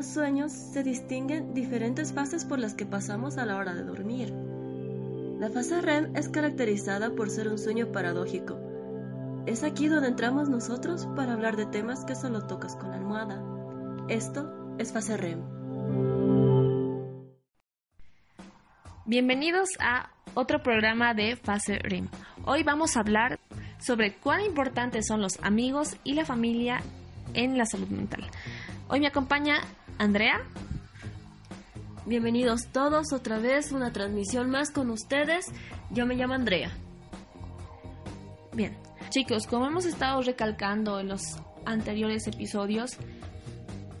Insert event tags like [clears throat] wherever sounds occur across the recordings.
Los sueños se distinguen diferentes fases por las que pasamos a la hora de dormir. La fase REM es caracterizada por ser un sueño paradójico. Es aquí donde entramos nosotros para hablar de temas que solo tocas con almohada. Esto es fase REM. Bienvenidos a otro programa de Fase REM. Hoy vamos a hablar sobre cuán importantes son los amigos y la familia en la salud mental. Hoy me acompaña Andrea. Bienvenidos todos otra vez, una transmisión más con ustedes. Yo me llamo Andrea. Bien, chicos, como hemos estado recalcando en los anteriores episodios,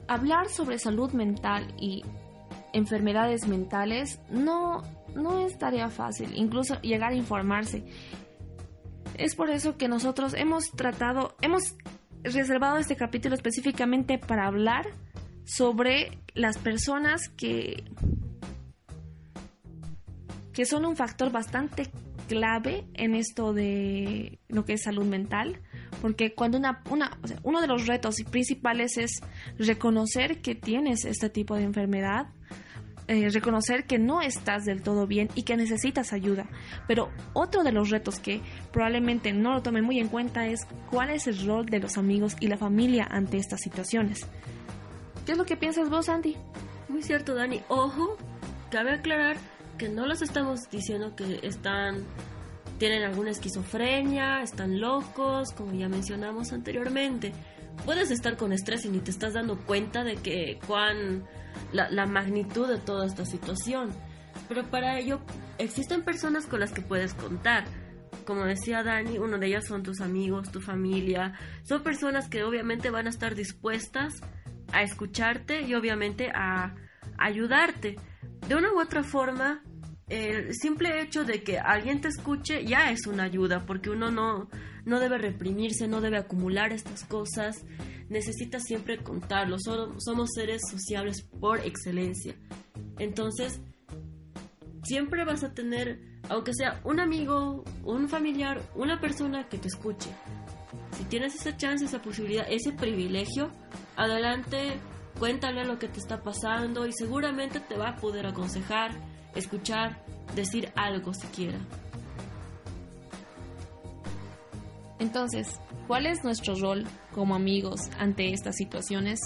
hablar sobre salud mental y enfermedades mentales no, no es tarea fácil, incluso llegar a informarse. Es por eso que nosotros hemos tratado, hemos reservado este capítulo específicamente para hablar sobre las personas que que son un factor bastante clave en esto de lo que es salud mental, porque cuando una, una uno de los retos principales es reconocer que tienes este tipo de enfermedad, eh, reconocer que no estás del todo bien y que necesitas ayuda. Pero otro de los retos que probablemente no lo tomen muy en cuenta es cuál es el rol de los amigos y la familia ante estas situaciones. ¿Qué es lo que piensas vos, Andy? Muy cierto, Dani. Ojo, cabe aclarar que no los estamos diciendo que están tienen alguna esquizofrenia, están locos, como ya mencionamos anteriormente. Puedes estar con estrés y ni te estás dando cuenta de que cuán la, magnitud de toda esta situación. Pero para ello existen personas con las que puedes contar. Como decía Dani, uno de ellas son tus amigos, tu familia. Son personas que obviamente van a estar dispuestas a escucharte y obviamente a ayudarte. De una u otra forma, el simple hecho de que alguien te escuche ya es una ayuda, porque uno no, no debe reprimirse, no debe acumular estas cosas, necesita siempre contarlo, somos seres sociables por excelencia. Entonces, siempre vas a tener, aunque sea un amigo, un familiar, una persona que te escuche. Si tienes esa chance, esa posibilidad, ese privilegio, adelante, cuéntale lo que te está pasando y seguramente te va a poder aconsejar, escuchar, decir algo siquiera. Entonces, ¿cuál es nuestro rol como amigos ante estas situaciones?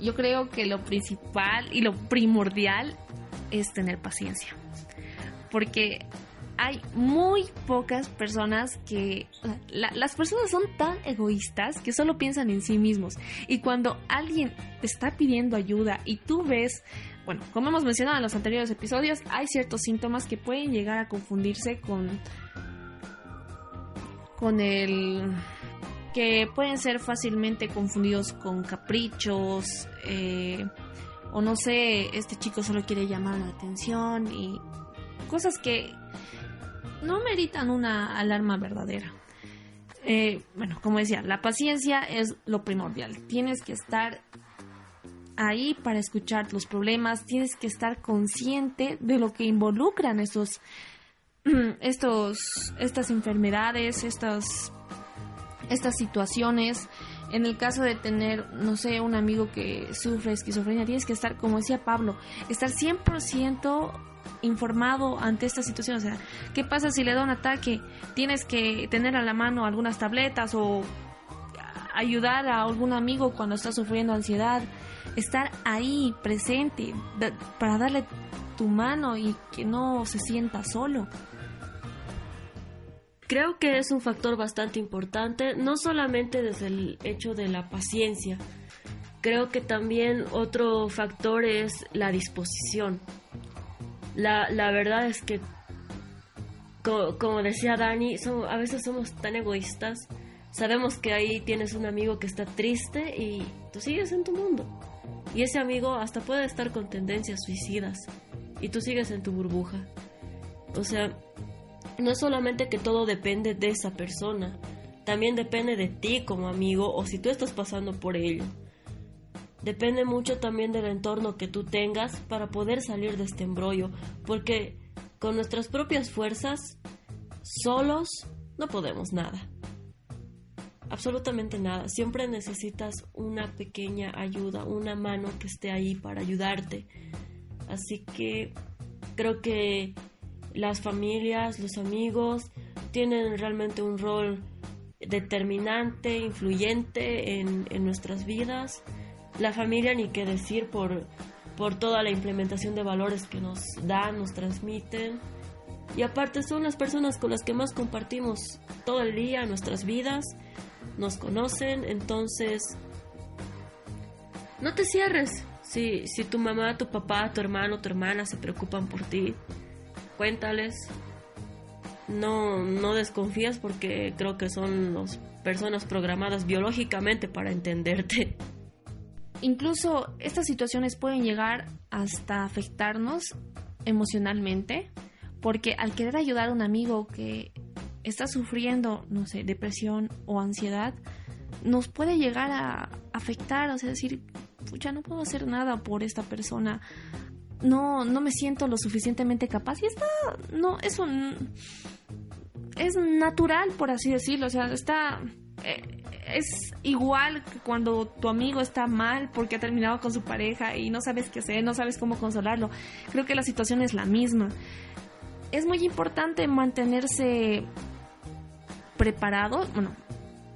Yo creo que lo principal y lo primordial es tener paciencia. Porque hay muy pocas personas que... las personas son tan egoístas que solo piensan en sí mismos. Y cuando alguien te está pidiendo ayuda y tú ves bueno, como hemos mencionado en los anteriores episodios, hay ciertos síntomas que pueden llegar a confundirse con con el que pueden ser fácilmente confundidos con caprichos eh, o no sé, este chico solo quiere llamar la atención y cosas que no meritan una alarma verdadera. Eh, bueno, como decía, la paciencia es lo primordial. Tienes que estar ahí para escuchar los problemas, tienes que estar consciente de lo que involucran estos [clears throat] estos, estas enfermedades, estas, estas situaciones. En el caso de tener, no sé, un amigo que sufre esquizofrenia, tienes que estar, como decía Pablo, estar 100% informado ante esta situación. O sea, ¿qué pasa si le da un ataque? Tienes que tener a la mano algunas tabletas o ayudar a algún amigo cuando está sufriendo ansiedad. Estar ahí presente para darle tu mano y que no se sienta solo. Creo que es un factor bastante importante, no solamente desde el hecho de la paciencia, creo que también otro factor es la disposición. La, la verdad es que, como, decía Dani, a veces somos tan egoístas sabemos que ahí tienes un amigo que está triste y tú sigues en tu mundo. Y ese amigo hasta puede estar con tendencias suicidas y tú sigues en tu burbuja. O sea, no es solamente que todo depende de esa persona, también depende de ti como amigo o si tú estás pasando por ello. Depende mucho también del entorno que tú tengas para poder salir de este embrollo, porque con nuestras propias fuerzas, solos, no podemos nada. Absolutamente nada. Siempre necesitas una pequeña ayuda, una mano que esté ahí para ayudarte. Así que creo que las familias, los amigos, tienen realmente un rol determinante, influyente en, en nuestras vidas la familia ni qué decir por, por toda la implementación de valores que nos dan, nos transmiten. Y aparte son las personas con las que más compartimos todo el día nuestras vidas, nos conocen, entonces no te cierres. Si, si tu mamá, tu papá, tu hermano, tu hermana se preocupan por ti, cuéntales. No, no desconfías porque creo que son las personas programadas biológicamente para entenderte. Incluso estas situaciones pueden llegar hasta afectarnos emocionalmente, porque al querer ayudar a un amigo que está sufriendo, no sé, depresión o ansiedad, nos puede llegar a afectar, o sea, decir, pucha, no puedo hacer nada por esta persona, no, no me siento lo suficientemente capaz y está, no, eso es natural, por así decirlo, o sea, está... Eh, es igual que cuando tu amigo está mal porque ha terminado con su pareja y no sabes qué hacer, no sabes cómo consolarlo. Creo que la situación es la misma. Es muy importante mantenerse preparado, bueno,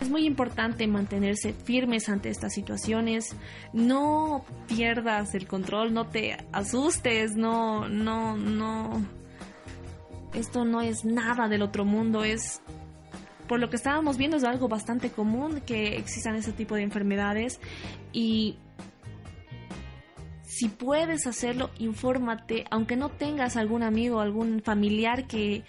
es muy importante mantenerse firmes ante estas situaciones, no pierdas el control, no te asustes, no, no, no. Esto no es nada del otro mundo, es por lo que estábamos viendo es algo bastante común que existan ese tipo de enfermedades y si puedes hacerlo, infórmate, aunque no tengas algún amigo, algún familiar que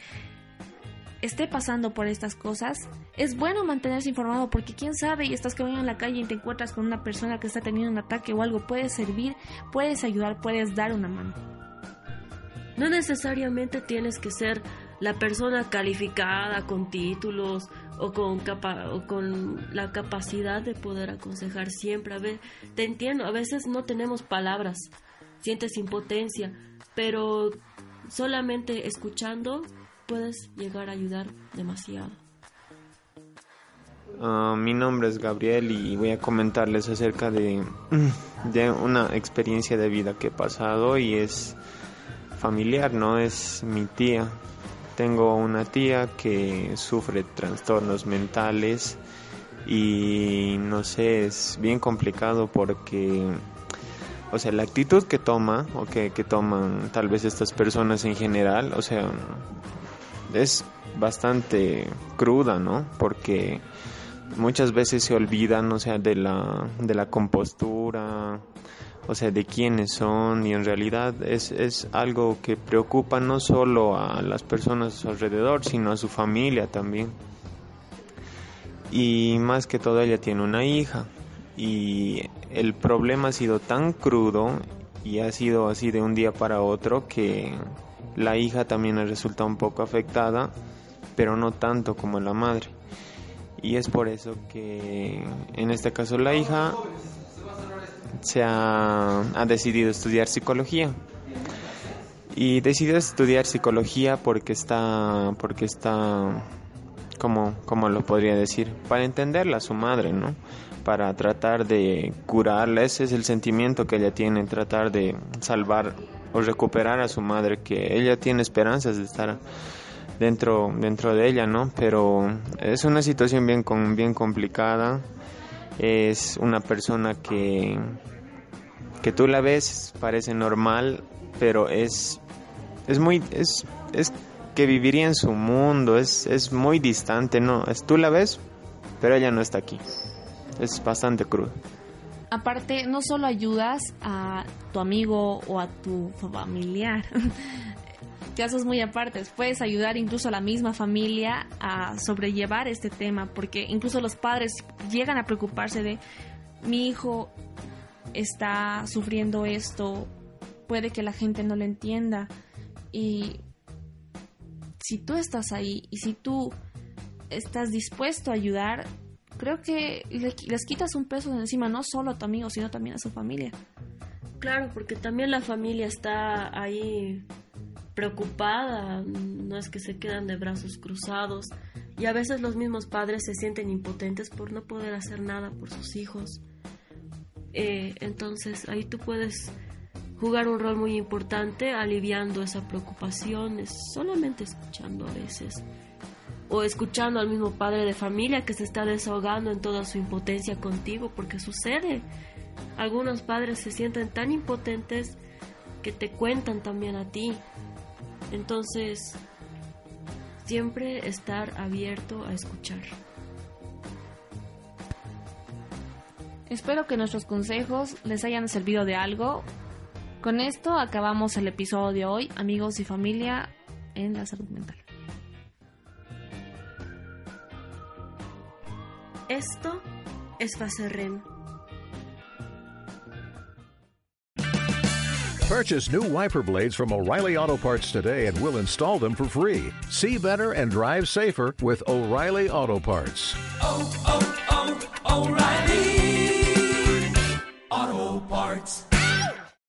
esté pasando por estas cosas, es bueno mantenerse informado porque quién sabe y estás caminando en la calle y te encuentras con una persona que está teniendo un ataque o algo, puedes servir, puedes ayudar, puedes dar una mano. No necesariamente tienes que ser la persona calificada con títulos o con, o con la capacidad de poder aconsejar siempre. A te entiendo, a veces no tenemos palabras, sientes impotencia, pero solamente escuchando puedes llegar a ayudar demasiado. Ah, mi nombre es Gabriel y voy a comentarles acerca de, de una experiencia de vida que he pasado y es familiar, no es mi tía. Tengo una tía que sufre trastornos mentales y no sé, es bien complicado porque, o sea, la actitud que toma o que, que toman tal vez estas personas en general, o sea, es bastante cruda, ¿no? Porque muchas veces se olvidan, o sea, de la, de la compostura, o sea, de quiénes son y en realidad es, es algo que preocupa no solo a las personas a su alrededor, sino a su familia también. Y más que todo ella tiene una hija y el problema ha sido tan crudo y ha sido así de un día para otro que la hija también ha resultado un poco afectada, pero no tanto como la madre. Y es por eso que en este caso la hija se ha, decidido estudiar psicología. Y decidió estudiar psicología porque está, porque está, como, como lo podría decir, para entenderla su madre, ¿no? Para tratar de curarla, ese es el sentimiento que ella tiene, tratar de salvar o recuperar a su madre, que ella tiene esperanzas de estar dentro, dentro de ella, ¿no? Pero es una situación bien, bien complicada, es una persona que que tú la ves parece normal, pero es es muy es es que viviría en su mundo, es es muy distante, no, es tú la ves, pero ella no está aquí. Es bastante crudo. Aparte, no solo ayudas a tu amigo o a tu familiar, [laughs] casos muy apartes. Puedes ayudar incluso a la misma familia a sobrellevar este tema, porque incluso los padres llegan a preocuparse de mi hijo está sufriendo esto, puede que la gente no lo entienda. Y si tú estás ahí y si tú estás dispuesto a ayudar, creo que les quitas un peso de encima, no solo a tu amigo, sino también a su familia. Claro, porque también la familia está ahí preocupada, no es que se quedan de brazos cruzados y a veces los mismos padres se sienten impotentes por no poder hacer nada por sus hijos. Eh, entonces ahí tú puedes jugar un rol muy importante aliviando esa preocupación, solamente escuchando a veces o escuchando al mismo padre de familia que se está desahogando en toda su impotencia contigo, porque sucede. Algunos padres se sienten tan impotentes que te cuentan también a ti. Entonces, siempre estar abierto a escuchar. Espero que nuestros consejos les hayan servido de algo. Con esto acabamos el episodio de hoy, amigos y familia en la salud mental. Esto es Rem. Purchase new wiper blades from O'Reilly Auto Parts today and we'll install them for free. See better and drive safer with O'Reilly Auto Parts. Oh, oh, oh, O'Reilly